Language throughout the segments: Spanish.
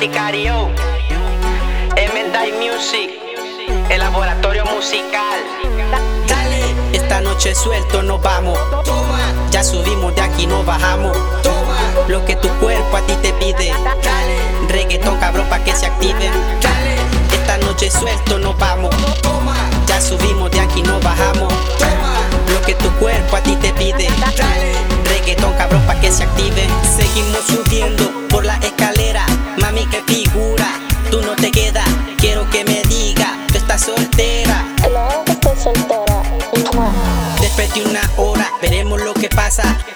Sicario, Music, el laboratorio musical. Dale, esta noche suelto nos vamos. Toma, Ya subimos de aquí, no bajamos. toma, Lo que tu cuerpo a ti te pide. dale, Reggaetón cabrón pa' que se active. dale, Esta noche suelto nos vamos. toma, Ya subimos de aquí, no bajamos. toma, Lo que tu cuerpo a ti te pide.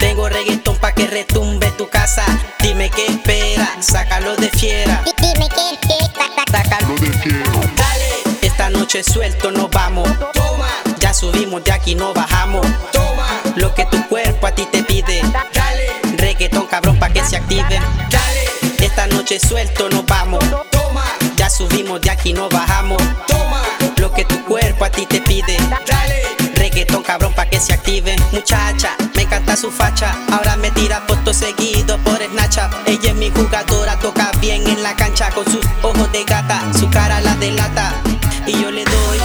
Tengo reggaetón pa' que retumbe tu casa. Dime qué espera, sácalo de fiera. Dime qué, ta, Sácalo de fiera. dale, Esta noche suelto nos vamos. toma, Ya subimos de aquí, no bajamos. toma, Lo que tu cuerpo a ti te pide. dale, Reggaetón cabrón pa' que se active. dale, Esta noche suelto nos vamos. toma, Ya subimos de aquí, no bajamos. toma, Lo que tu cuerpo a ti te pide. dale, Reggaetón cabrón pa' que se active Muchacha, su facha. Ahora me tira fotos seguido por Snapchat. Ella es mi jugadora, toca bien en la cancha. Con sus ojos de gata, su cara la delata. Y yo le doy,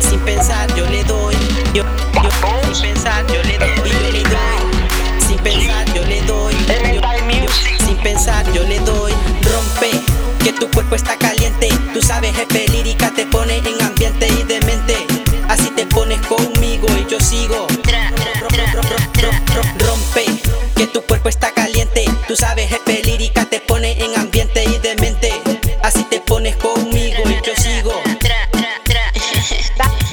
sin pensar yo le doy. Yo, yo, sin pensar yo le doy. Y yo le doy, sin pensar yo le doy. Yo- yo, sin pensar yo le doy. Rompe, que tu cuerpo está caliente. Tú sabes, jefe lírica te pone en ambiente y demente. Así te pones conmigo cuerpo está caliente. Tú sabes, jefe lírica te pone en ambiente y demente. Así te pones conmigo y yo sigo.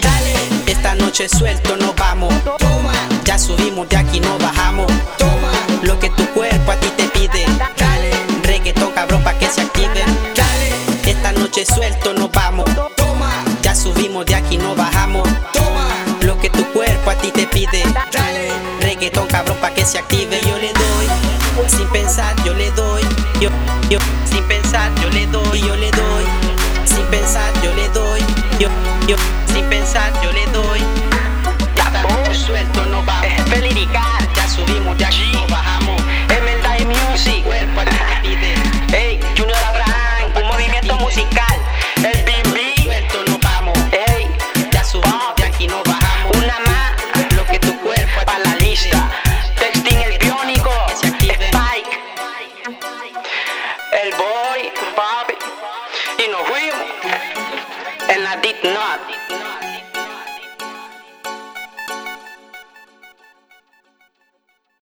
Dale, Esta noche suelto nos vamos. Toma, Ya subimos de aquí, no bajamos. Toma, Lo que tu cuerpo a ti te pide. Dale, Reggaetón cabrón pa' que se active. Dale, Esta noche suelto nos vamos. Toma, Ya subimos de aquí, no bajamos. Toma, Lo que tu cuerpo a ti te pide. Dale, Reggaetón cabrón pa' que se active yo le doy Yo, yo, sin pensar yo le doy Yo le doy, sin pensar yo le doy Yo, yo, el boy, papi, y nos fuimos en la did not.